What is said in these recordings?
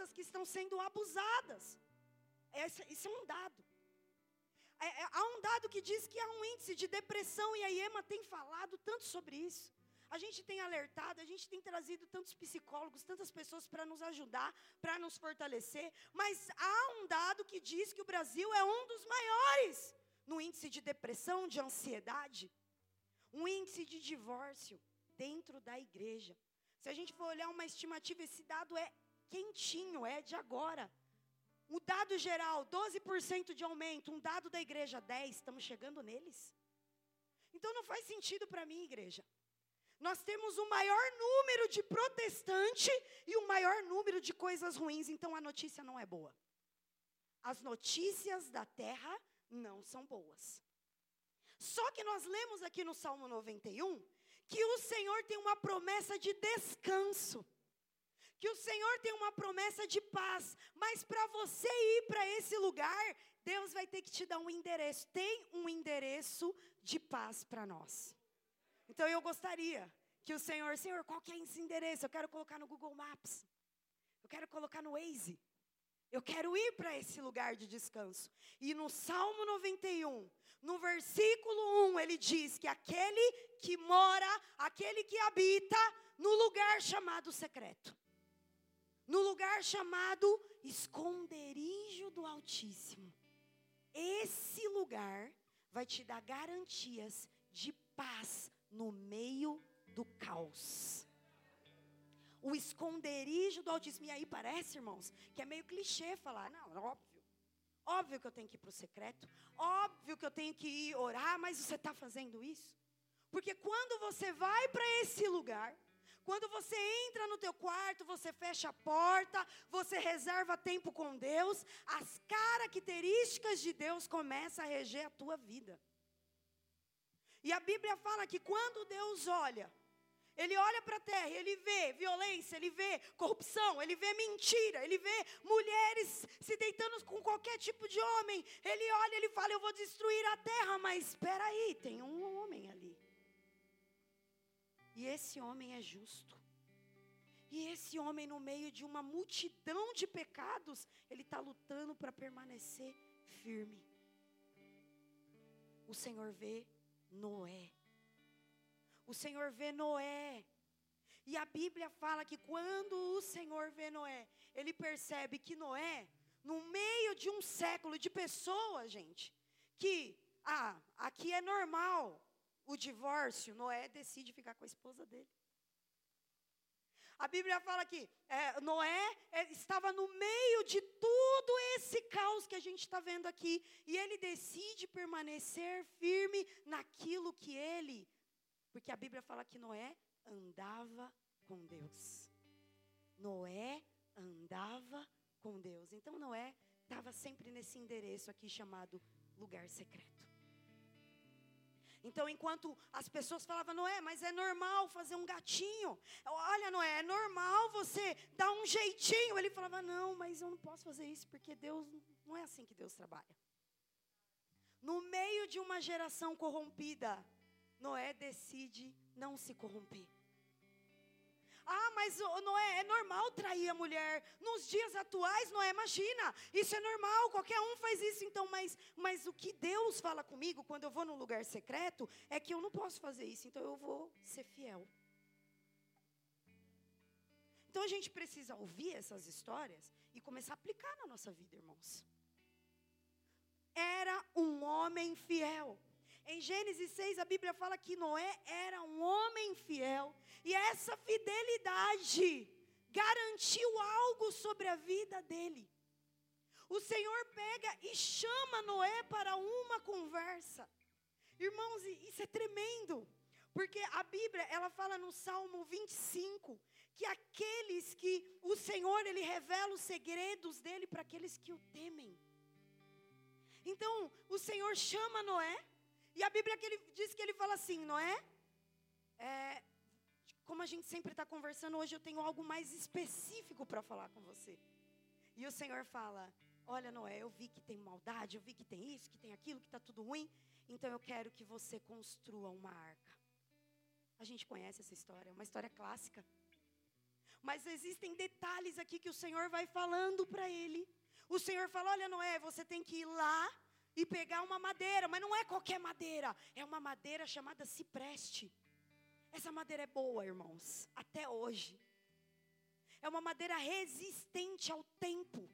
crianças que estão sendo abusadas. Esse, isso é um dado. É, é, há um dado que diz que há um índice de depressão, e a IEMA tem falado tanto sobre isso. A gente tem alertado, a gente tem trazido tantos psicólogos, tantas pessoas para nos ajudar, para nos fortalecer, mas há um dado que diz que o Brasil é um dos maiores no índice de depressão, de ansiedade, um índice de divórcio dentro da igreja. Se a gente for olhar uma estimativa, esse dado é quentinho, é de agora. O dado geral, 12% de aumento, um dado da igreja, 10%, estamos chegando neles. Então não faz sentido para mim, igreja. Nós temos o maior número de protestante e o maior número de coisas ruins, então a notícia não é boa. As notícias da terra não são boas. Só que nós lemos aqui no Salmo 91 que o Senhor tem uma promessa de descanso que o Senhor tem uma promessa de paz, mas para você ir para esse lugar, Deus vai ter que te dar um endereço. Tem um endereço de paz para nós. Então eu gostaria que o Senhor, Senhor, qual que é esse endereço? Eu quero colocar no Google Maps. Eu quero colocar no Waze. Eu quero ir para esse lugar de descanso. E no Salmo 91, no versículo 1, ele diz que aquele que mora, aquele que habita no lugar chamado secreto no lugar chamado esconderijo do Altíssimo. Esse lugar vai te dar garantias de paz no meio do caos. O esconderijo do Altíssimo. E aí parece, irmãos, que é meio clichê falar. Não, óbvio. Óbvio que eu tenho que ir para o secreto. Óbvio que eu tenho que ir orar, mas você está fazendo isso? Porque quando você vai para esse lugar, quando você entra no teu quarto, você fecha a porta, você reserva tempo com Deus, as características de Deus começam a reger a tua vida. E a Bíblia fala que quando Deus olha, ele olha para a terra, ele vê violência, ele vê corrupção, ele vê mentira, ele vê mulheres se deitando com qualquer tipo de homem. Ele olha, ele fala: Eu vou destruir a terra, mas espera aí, tem um homem. E esse homem é justo. E esse homem, no meio de uma multidão de pecados, ele está lutando para permanecer firme. O Senhor vê Noé. O Senhor vê Noé. E a Bíblia fala que quando o Senhor vê Noé, ele percebe que Noé, no meio de um século de pessoas, gente, que, ah, aqui é normal, o divórcio, Noé decide ficar com a esposa dele. A Bíblia fala que é, Noé é, estava no meio de tudo esse caos que a gente está vendo aqui, e ele decide permanecer firme naquilo que ele, porque a Bíblia fala que Noé andava com Deus. Noé andava com Deus. Então Noé estava sempre nesse endereço aqui chamado lugar secreto. Então, enquanto as pessoas falavam, Noé, mas é normal fazer um gatinho. Olha, Noé, é normal você dar um jeitinho. Ele falava, não, mas eu não posso fazer isso, porque Deus, não é assim que Deus trabalha. No meio de uma geração corrompida, Noé decide não se corromper. Ah, mas Noé, é normal trair a mulher. Nos dias atuais, Noé, imagina, isso é normal, qualquer um faz isso. Então, mas, mas o que Deus fala comigo quando eu vou num lugar secreto é que eu não posso fazer isso, então eu vou ser fiel. Então a gente precisa ouvir essas histórias e começar a aplicar na nossa vida, irmãos. Era um homem fiel. Em Gênesis 6, a Bíblia fala que Noé era um homem fiel, e essa fidelidade garantiu algo sobre a vida dele. O Senhor pega e chama Noé para uma conversa. Irmãos, isso é tremendo. Porque a Bíblia, ela fala no Salmo 25, que aqueles que o Senhor, ele revela os segredos dele para aqueles que o temem. Então, o Senhor chama Noé, e a Bíblia que ele diz que ele fala assim, não é? é como a gente sempre está conversando, hoje eu tenho algo mais específico para falar com você. E o Senhor fala: Olha, Noé, eu vi que tem maldade, eu vi que tem isso, que tem aquilo, que está tudo ruim. Então eu quero que você construa uma arca. A gente conhece essa história, é uma história clássica. Mas existem detalhes aqui que o Senhor vai falando para ele. O Senhor fala: Olha, Noé, você tem que ir lá e pegar uma madeira, mas não é qualquer madeira, é uma madeira chamada cipreste. Essa madeira é boa, irmãos, até hoje. É uma madeira resistente ao tempo,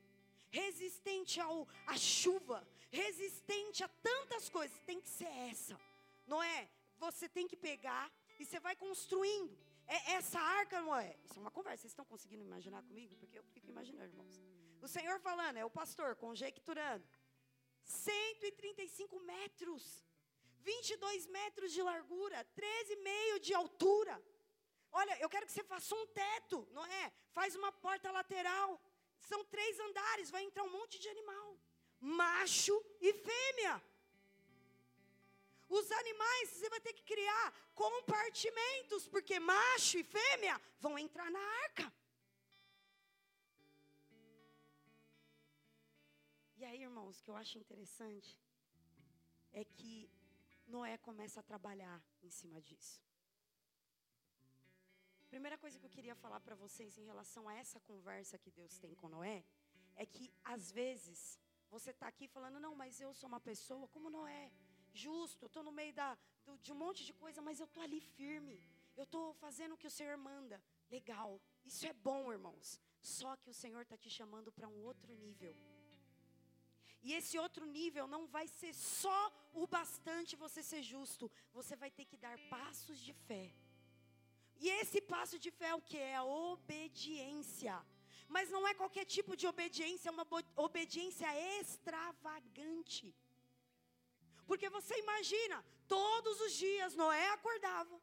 resistente ao, à chuva, resistente a tantas coisas. Tem que ser essa, não é? Você tem que pegar e você vai construindo. É essa arca, não é? Isso é uma conversa. Vocês estão conseguindo imaginar comigo? Porque eu fico imaginando, irmãos. O Senhor falando, é o pastor conjecturando. 135 metros, 22 metros de largura, 13,5 de altura. Olha, eu quero que você faça um teto, não é? Faz uma porta lateral. São três andares, vai entrar um monte de animal. Macho e fêmea. Os animais, você vai ter que criar compartimentos, porque macho e fêmea vão entrar na arca. Aí, irmãos, o que eu acho interessante é que Noé começa a trabalhar em cima disso. Primeira coisa que eu queria falar para vocês em relação a essa conversa que Deus tem com Noé é que às vezes você está aqui falando, não, mas eu sou uma pessoa como Noé, justo, estou no meio da, do, de um monte de coisa, mas eu estou ali firme, eu estou fazendo o que o Senhor manda. Legal, isso é bom, irmãos. Só que o Senhor está te chamando para um outro nível. E esse outro nível não vai ser só o bastante você ser justo, você vai ter que dar passos de fé. E esse passo de fé é o que? É a obediência. Mas não é qualquer tipo de obediência, é uma obediência extravagante. Porque você imagina, todos os dias Noé acordava,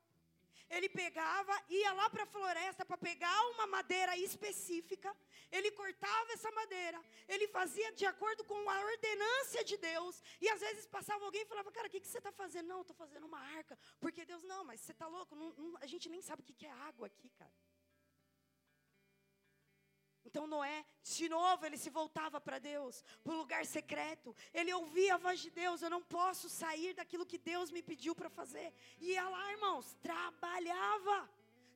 ele pegava, ia lá para a floresta para pegar uma madeira específica, ele cortava essa madeira, ele fazia de acordo com a ordenância de Deus, e às vezes passava alguém e falava, cara, o que, que você está fazendo? Não, estou fazendo uma arca, porque Deus, não, mas você está louco, não, não, a gente nem sabe o que, que é água aqui, cara. Então Noé, de novo, ele se voltava para Deus, para o lugar secreto. Ele ouvia a voz de Deus: Eu não posso sair daquilo que Deus me pediu para fazer. E ia lá, irmãos, trabalhava,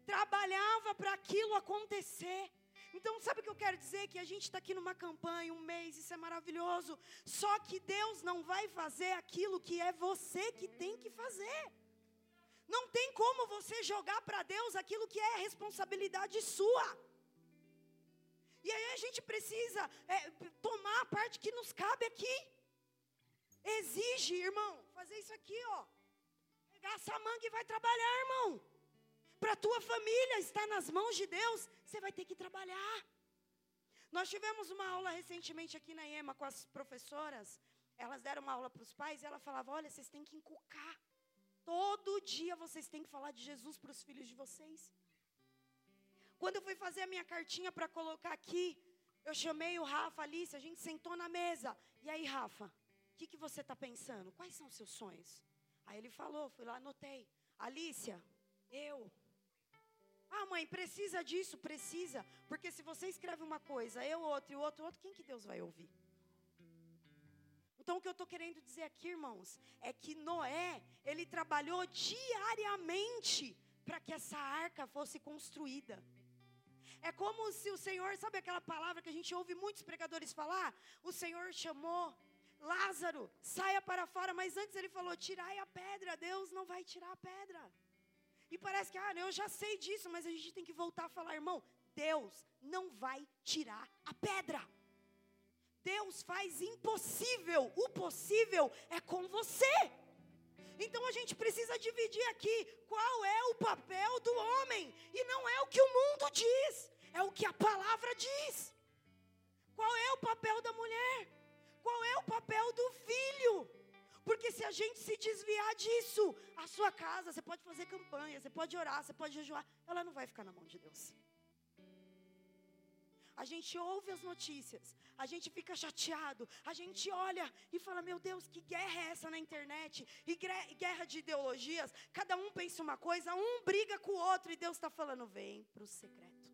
trabalhava para aquilo acontecer. Então, sabe o que eu quero dizer? Que a gente está aqui numa campanha, um mês, isso é maravilhoso. Só que Deus não vai fazer aquilo que é você que tem que fazer. Não tem como você jogar para Deus aquilo que é responsabilidade sua. E aí a gente precisa é, tomar a parte que nos cabe aqui. Exige, irmão, fazer isso aqui, ó. Pegar essa manga e vai trabalhar, irmão. Para tua família estar nas mãos de Deus, você vai ter que trabalhar. Nós tivemos uma aula recentemente aqui na EMA com as professoras. Elas deram uma aula para os pais e ela falava: Olha, vocês têm que inculcar. Todo dia vocês têm que falar de Jesus para os filhos de vocês. Quando eu fui fazer a minha cartinha para colocar aqui, eu chamei o Rafa, Alice, a gente sentou na mesa. E aí, Rafa, o que, que você está pensando? Quais são os seus sonhos? Aí ele falou, fui lá, anotei. Alicia, eu. Ah, mãe, precisa disso? Precisa. Porque se você escreve uma coisa, eu outra e o outro outro, quem que Deus vai ouvir? Então, o que eu estou querendo dizer aqui, irmãos, é que Noé, ele trabalhou diariamente para que essa arca fosse construída. É como se o Senhor, sabe aquela palavra que a gente ouve muitos pregadores falar? O Senhor chamou Lázaro, saia para fora, mas antes ele falou: tirai a pedra, Deus não vai tirar a pedra. E parece que, ah, eu já sei disso, mas a gente tem que voltar a falar, irmão, Deus não vai tirar a pedra. Deus faz impossível, o possível é com você. Então a gente precisa dividir aqui qual é o papel do homem, e não é o que o mundo diz, é o que a palavra diz. Qual é o papel da mulher? Qual é o papel do filho? Porque se a gente se desviar disso, a sua casa, você pode fazer campanha, você pode orar, você pode jejuar, ela não vai ficar na mão de Deus a gente ouve as notícias, a gente fica chateado, a gente olha e fala: Meu Deus, que guerra é essa na internet? E guerra de ideologias, cada um pensa uma coisa, um briga com o outro, e Deus está falando: Vem para o secreto,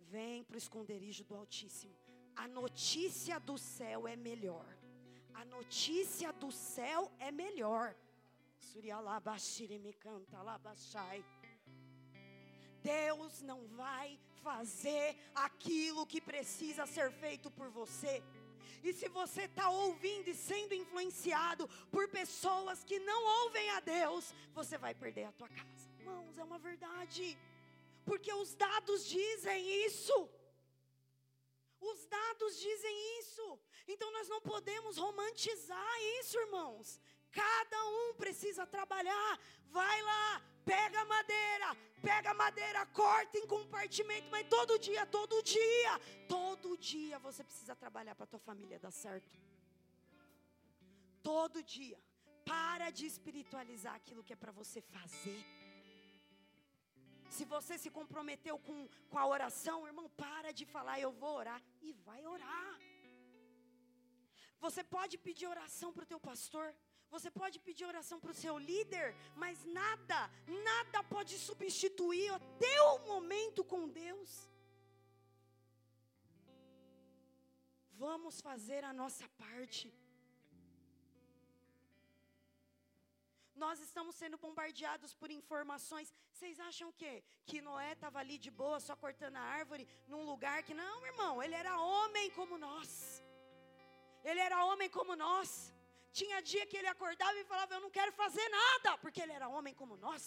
vem para o esconderijo do Altíssimo. A notícia do céu é melhor. A notícia do céu é melhor. Deus não vai fazer aquilo que precisa ser feito por você. E se você está ouvindo e sendo influenciado por pessoas que não ouvem a Deus, você vai perder a tua casa. Irmãos, é uma verdade. Porque os dados dizem isso. Os dados dizem isso. Então nós não podemos romantizar isso, irmãos. Cada um precisa trabalhar. Vai lá, pega madeira, pega madeira, corta em compartimento, mas todo dia, todo dia, todo dia você precisa trabalhar para tua família dar certo. Todo dia. Para de espiritualizar aquilo que é para você fazer. Se você se comprometeu com, com a oração, irmão, para de falar, eu vou orar. E vai orar. Você pode pedir oração para o teu pastor. Você pode pedir oração para o seu líder, mas nada, nada pode substituir o teu momento com Deus. Vamos fazer a nossa parte. Nós estamos sendo bombardeados por informações. Vocês acham o quê? Que Noé estava ali de boa, só cortando a árvore, num lugar que. Não, irmão, ele era homem como nós. Ele era homem como nós. Tinha dia que ele acordava e falava: Eu não quero fazer nada, porque ele era homem como nós.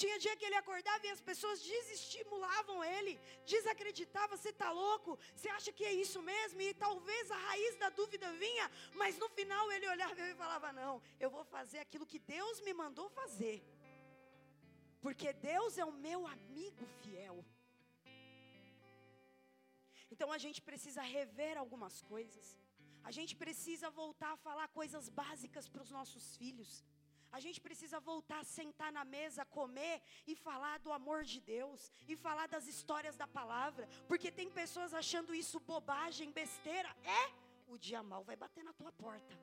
Tinha dia que ele acordava e as pessoas desestimulavam ele, desacreditavam, você está louco? Você acha que é isso mesmo? E talvez a raiz da dúvida vinha, mas no final ele olhava e falava: Não, eu vou fazer aquilo que Deus me mandou fazer, porque Deus é o meu amigo fiel. Então a gente precisa rever algumas coisas. A gente precisa voltar a falar coisas básicas para os nossos filhos. A gente precisa voltar a sentar na mesa, comer e falar do amor de Deus e falar das histórias da palavra, porque tem pessoas achando isso bobagem, besteira. É, o dia mal vai bater na tua porta.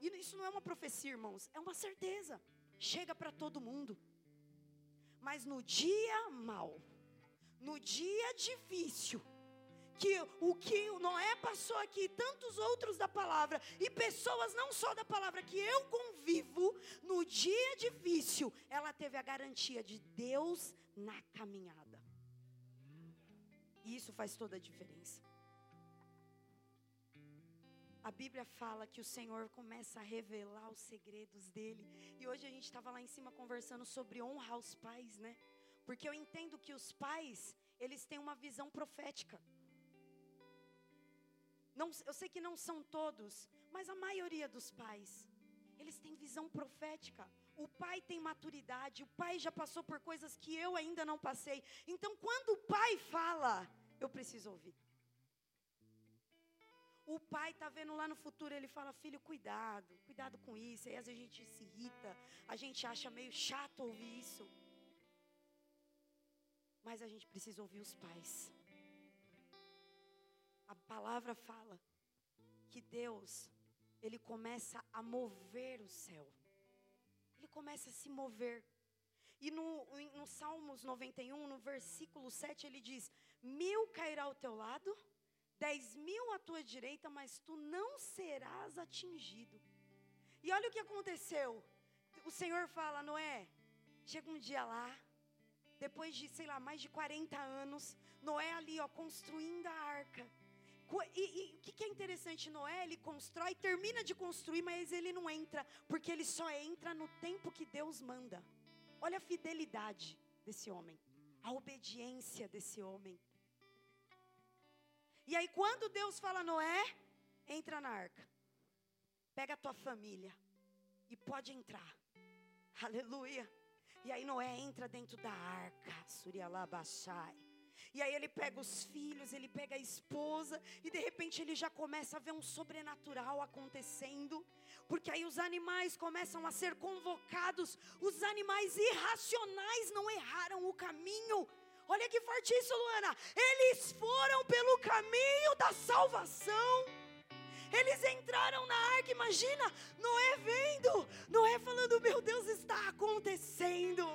E isso não é uma profecia, irmãos, é uma certeza. Chega para todo mundo. Mas no dia mal, no dia difícil, que o que Noé passou aqui, tantos outros da palavra, e pessoas não só da palavra que eu convivo, no dia difícil, ela teve a garantia de Deus na caminhada. E isso faz toda a diferença. A Bíblia fala que o Senhor começa a revelar os segredos dele. E hoje a gente estava lá em cima conversando sobre honrar aos pais, né? Porque eu entendo que os pais, eles têm uma visão profética. Não, eu sei que não são todos, mas a maioria dos pais, eles têm visão profética. O pai tem maturidade, o pai já passou por coisas que eu ainda não passei. Então, quando o pai fala, eu preciso ouvir. O pai está vendo lá no futuro, ele fala: Filho, cuidado, cuidado com isso. Aí às vezes a gente se irrita, a gente acha meio chato ouvir isso. Mas a gente precisa ouvir os pais. A palavra fala que Deus, ele começa a mover o céu. Ele começa a se mover. E no, no Salmos 91, no versículo 7, ele diz: Mil cairá ao teu lado, dez mil à tua direita, mas tu não serás atingido. E olha o que aconteceu. O Senhor fala, Noé, chega um dia lá, depois de, sei lá, mais de 40 anos, Noé ali, ó, construindo a arca. E, o que, é interessante, Noé, ele constrói, termina de construir, mas ele não entra, porque ele só entra no tempo que Deus manda. Olha a fidelidade desse homem, a obediência desse homem. E aí, quando Deus fala, Noé, entra na arca, pega a tua família e pode entrar. Aleluia. E aí Noé entra dentro da arca, Surialabashai. E aí ele pega os filhos, ele pega a esposa, e de repente ele já começa a ver um sobrenatural acontecendo, porque aí os animais começam a ser convocados, os animais irracionais não erraram o caminho. Olha que forte isso, Luana. Eles foram pelo caminho da salvação. Eles entraram na arca, imagina, Noé vendo, Noé falando: Meu Deus, está acontecendo.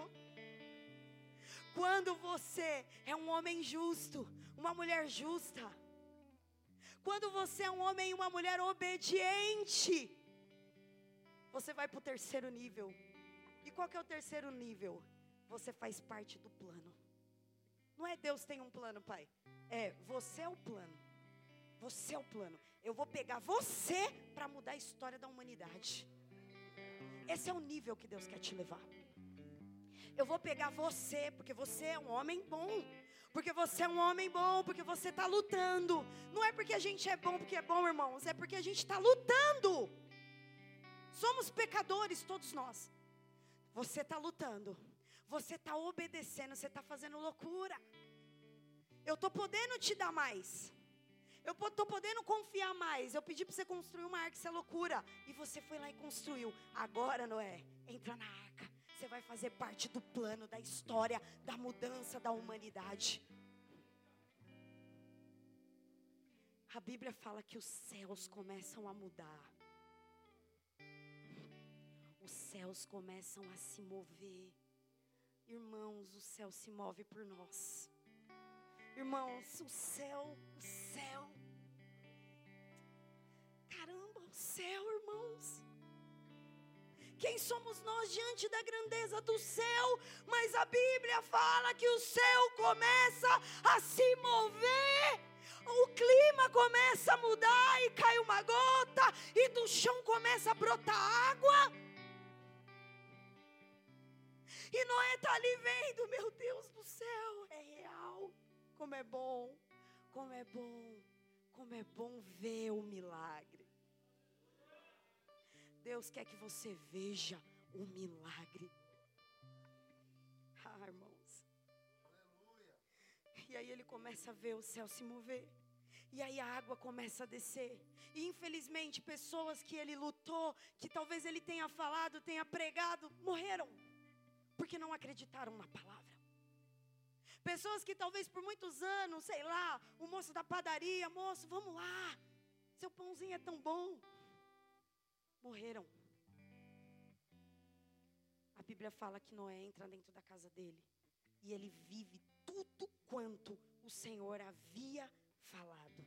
Quando você é um homem justo, uma mulher justa, quando você é um homem e uma mulher obediente, você vai para o terceiro nível. E qual que é o terceiro nível? Você faz parte do plano. Não é Deus tem um plano, pai. É, você é o plano. Você é o plano. Eu vou pegar você para mudar a história da humanidade. Esse é o nível que Deus quer te levar. Eu vou pegar você, porque você é um homem bom. Porque você é um homem bom, porque você está lutando. Não é porque a gente é bom, porque é bom, irmãos. É porque a gente está lutando. Somos pecadores, todos nós. Você está lutando. Você está obedecendo. Você está fazendo loucura. Eu estou podendo te dar mais. Eu estou podendo confiar mais. Eu pedi para você construir uma arca, isso é loucura. E você foi lá e construiu. Agora, Noé, entra na arca. Você vai fazer parte do plano, da história, da mudança da humanidade. A Bíblia fala que os céus começam a mudar. Os céus começam a se mover. Irmãos, o céu se move por nós. Irmãos, o céu, o céu. Caramba, o céu, irmãos. Quem somos nós diante da grandeza do céu? Mas a Bíblia fala que o céu começa a se mover. O clima começa a mudar e cai uma gota, e do chão começa a brotar água. E Noé está ali vendo, meu Deus do céu, é real. Como é bom, como é bom, como é bom ver o milagre. Deus quer que você veja o milagre. Ah, irmãos. E aí ele começa a ver o céu se mover. E aí a água começa a descer. E infelizmente, pessoas que ele lutou, que talvez ele tenha falado, tenha pregado, morreram porque não acreditaram na palavra. Pessoas que talvez por muitos anos, sei lá, o moço da padaria, moço, vamos lá, seu pãozinho é tão bom. Morreram. A Bíblia fala que Noé entra dentro da casa dele e ele vive tudo quanto o Senhor havia falado.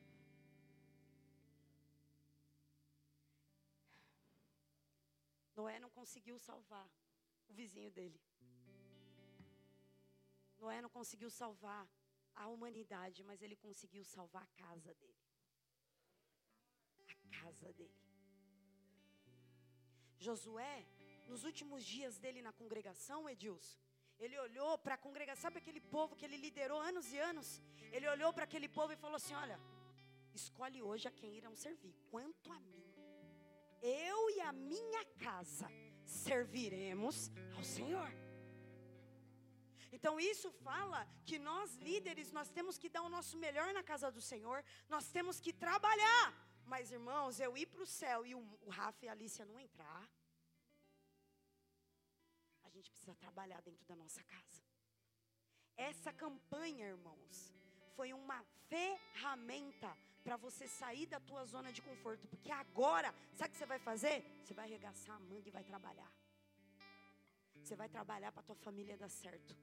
Noé não conseguiu salvar o vizinho dele. Noé não conseguiu salvar a humanidade, mas ele conseguiu salvar a casa dele. A casa dele. Josué, nos últimos dias dele na congregação, Edilson, ele olhou para a congregação, sabe aquele povo que ele liderou anos e anos? Ele olhou para aquele povo e falou assim: Olha, escolhe hoje a quem irão servir. Quanto a mim, eu e a minha casa serviremos ao Senhor. Então isso fala que nós líderes, nós temos que dar o nosso melhor na casa do Senhor, nós temos que trabalhar. Mas irmãos, eu ir para o céu e o, Rafa e a Alicia não entrar, a gente precisa trabalhar dentro da nossa casa. Essa campanha, irmãos, foi uma ferramenta para você sair da tua zona de conforto, porque agora, sabe o que você vai fazer? Você vai arregaçar a manga e vai trabalhar. Você vai trabalhar para tua família dar certo.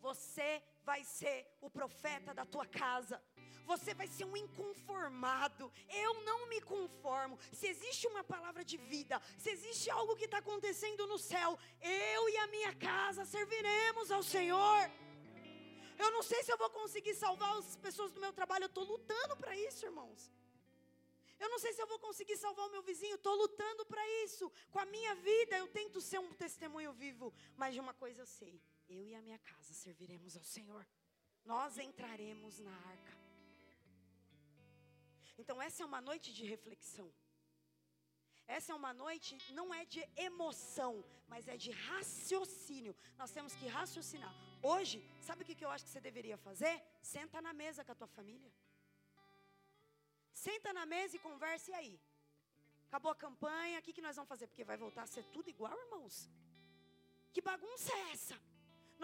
Você vai ser o profeta da tua casa. Você vai ser um inconformado. Eu não me conformo. Se existe uma palavra de vida, se existe algo que está acontecendo no céu, eu e a minha casa serviremos ao Senhor. Eu não sei se eu vou conseguir salvar as pessoas do meu trabalho. Eu estou lutando para isso, irmãos. Eu não sei se eu vou conseguir salvar o meu vizinho. Estou lutando para isso. Com a minha vida, eu tento ser um testemunho vivo. Mas de uma coisa eu sei: eu e a minha casa serviremos ao Senhor. Nós entraremos na arca. Então, essa é uma noite de reflexão. Essa é uma noite, não é de emoção, mas é de raciocínio. Nós temos que raciocinar. Hoje, sabe o que eu acho que você deveria fazer? Senta na mesa com a tua família. Senta na mesa e converse aí. Acabou a campanha, o que, que nós vamos fazer? Porque vai voltar a ser tudo igual, irmãos. Que bagunça é essa?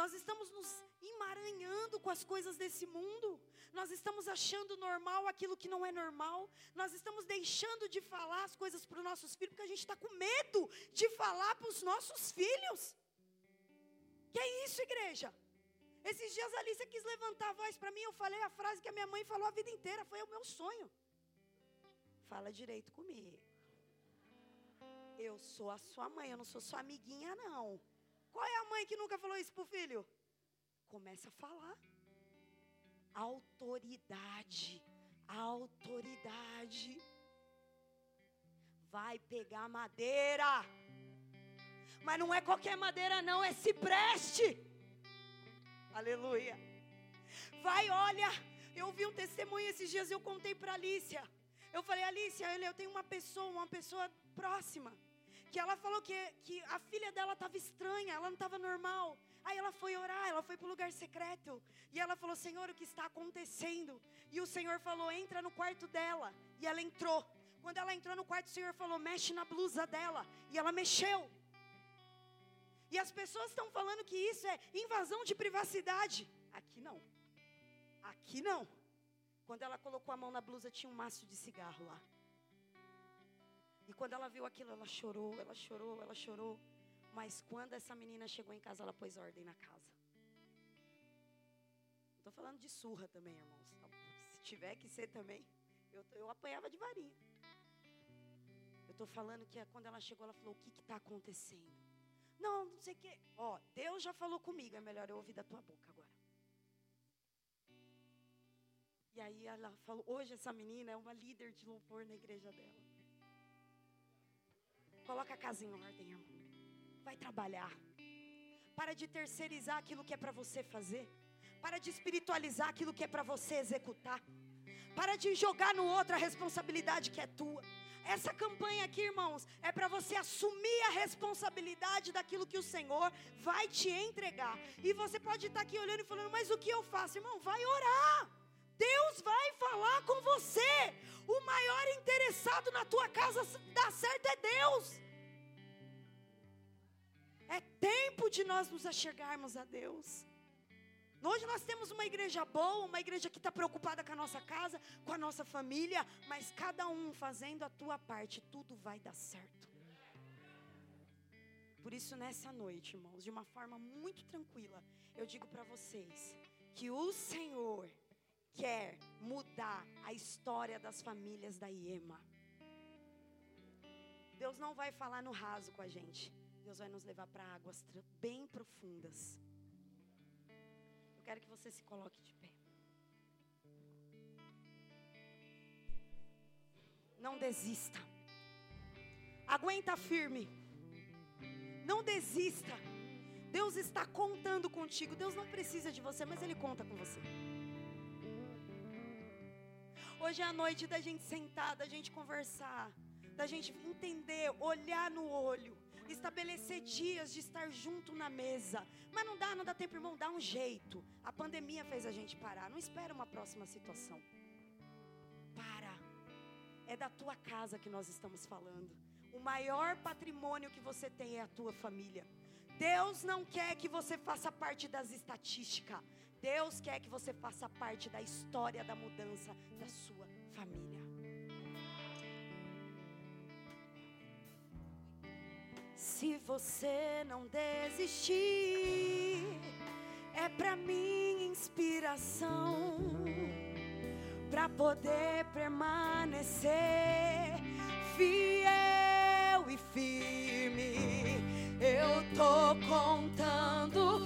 Nós estamos nos emaranhando com as coisas desse mundo. Nós estamos achando normal aquilo que não é normal. Nós estamos deixando de falar as coisas para os nossos filhos porque a gente está com medo de falar para os nossos filhos. Que é isso, igreja? Esses dias a Alice quis levantar a voz para mim. Eu falei a frase que a minha mãe falou a vida inteira. Foi o meu sonho. Fala direito comigo. Eu sou a sua mãe, eu não sou sua amiguinha, não. Qual é a mãe que nunca falou isso pro filho? Começa a falar. autoridade. Autoridade. Vai pegar madeira. Mas não é qualquer madeira, não, é cipreste. Aleluia. Vai, olha. Eu vi um testemunho esses dias, eu contei para Alicia. Eu falei, Alicia, eu tenho uma pessoa, uma pessoa próxima, que ela falou que, que a filha dela estava estranha, ela não estava normal. Aí ela foi orar, ela foi para o lugar secreto. E ela falou: Senhor, o que está acontecendo? E o Senhor falou: entra no quarto dela. E ela entrou. Quando ela entrou no quarto, o Senhor falou: mexe na blusa dela. E ela mexeu. E as pessoas estão falando que isso é invasão de privacidade. Aqui não. Aqui não. Quando ela colocou a mão na blusa, tinha um maço de cigarro lá. E quando ela viu aquilo, ela chorou, ela chorou, ela chorou. Mas quando essa menina chegou em casa, ela pôs ordem na casa. Estou falando de surra também, irmãos. Se tiver que ser também, eu, eu apanhava de varinha. Eu estou falando que quando ela chegou, ela falou: O que está acontecendo? Não, não sei o quê. Ó, Deus já falou comigo, é melhor eu ouvir da tua boca agora. E aí ela falou: Hoje essa menina é uma líder de louvor na igreja dela. Coloca a casa em ordem, irmão vai trabalhar. Para de terceirizar aquilo que é para você fazer. Para de espiritualizar aquilo que é para você executar. Para de jogar no outro a responsabilidade que é tua. Essa campanha aqui, irmãos, é para você assumir a responsabilidade daquilo que o Senhor vai te entregar. E você pode estar aqui olhando e falando, mas o que eu faço? Irmão, vai orar. Deus vai falar com você. O maior interessado na tua casa dar certo é Deus. É tempo de nós nos achegarmos a Deus. Hoje nós temos uma igreja boa, uma igreja que está preocupada com a nossa casa, com a nossa família, mas cada um fazendo a tua parte, tudo vai dar certo. Por isso, nessa noite, irmãos, de uma forma muito tranquila, eu digo para vocês que o Senhor quer mudar a história das famílias da IEMA. Deus não vai falar no raso com a gente. Deus vai nos levar para águas bem profundas. Eu quero que você se coloque de pé. Não desista. Aguenta firme. Não desista. Deus está contando contigo. Deus não precisa de você, mas Ele conta com você. Hoje é a noite da gente sentar, da gente conversar, da gente entender, olhar no olho estabelecer dias de estar junto na mesa. Mas não dá, não dá tempo, irmão, dá um jeito. A pandemia fez a gente parar. Não espera uma próxima situação. Para. É da tua casa que nós estamos falando. O maior patrimônio que você tem é a tua família. Deus não quer que você faça parte das estatísticas. Deus quer que você faça parte da história da mudança da sua família. Se você não desistir, é para mim inspiração para poder permanecer fiel e firme. Eu tô contando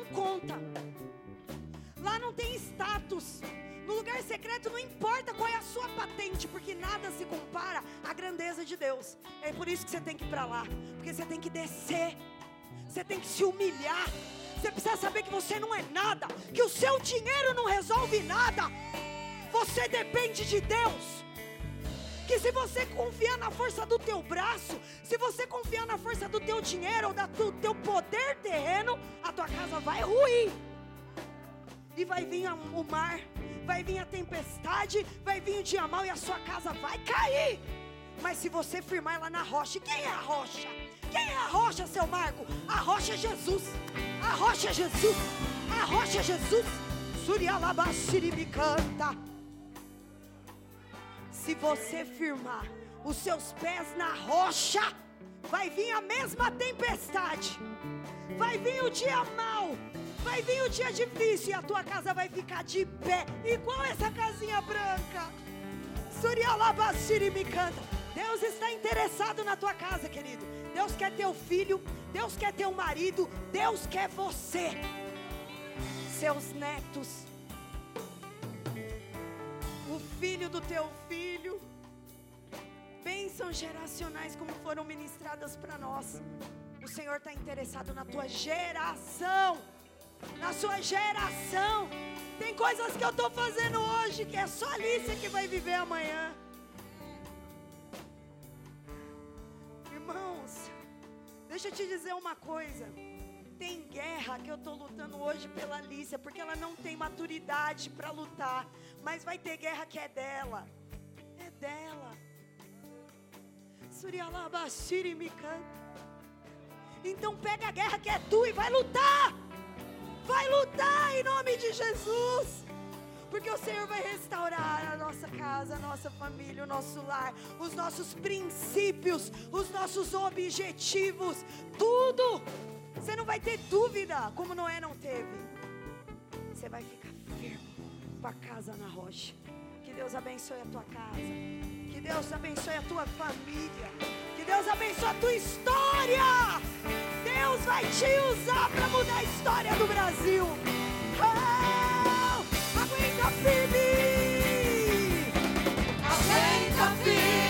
não conta. Lá não tem status. No lugar secreto não importa qual é a sua patente, porque nada se compara à grandeza de Deus. É por isso que você tem que ir para lá, porque você tem que descer, você tem que se humilhar. Você precisa saber que você não é nada, que o seu dinheiro não resolve nada. Você depende de Deus. Que se você confiar na força do teu braço, se você confiar na força do teu dinheiro ou do teu poder terreno, a tua casa vai ruir. E vai vir o mar, vai vir a tempestade, vai vir o dia mal e a sua casa vai cair. Mas se você firmar lá na rocha, quem é a rocha? Quem é a rocha, seu Marco? A rocha é Jesus. A rocha é Jesus. A rocha é Jesus. Surialabashiri me canta. Se você firmar os seus pés na rocha, vai vir a mesma tempestade. Vai vir o dia mau. Vai vir o dia difícil e a tua casa vai ficar de pé, igual essa casinha branca. Surialabashiri me canta. Deus está interessado na tua casa, querido. Deus quer teu filho, Deus quer teu marido, Deus quer você, seus netos, o filho do teu filho. Bênçãos geracionais como foram ministradas para nós. O Senhor está interessado na tua geração, na sua geração. Tem coisas que eu estou fazendo hoje que é só a Alice que vai viver amanhã. Irmãos, deixa eu te dizer uma coisa. Tem guerra que eu estou lutando hoje pela Alicia, porque ela não tem maturidade para lutar. Mas vai ter guerra que é dela. É dela. Então pega a guerra que é tua e vai lutar. Vai lutar em nome de Jesus. Porque o Senhor vai restaurar a nossa casa, a nossa família, o nosso lar, os nossos princípios, os nossos objetivos, tudo. Você não vai ter dúvida, como Noé não teve. Você vai ficar firme com a casa na rocha. Que Deus abençoe a tua casa. Que Deus abençoe a tua família. Que Deus abençoe a tua história. Deus vai te usar para mudar a história do Brasil. Oh! Aguenta firme.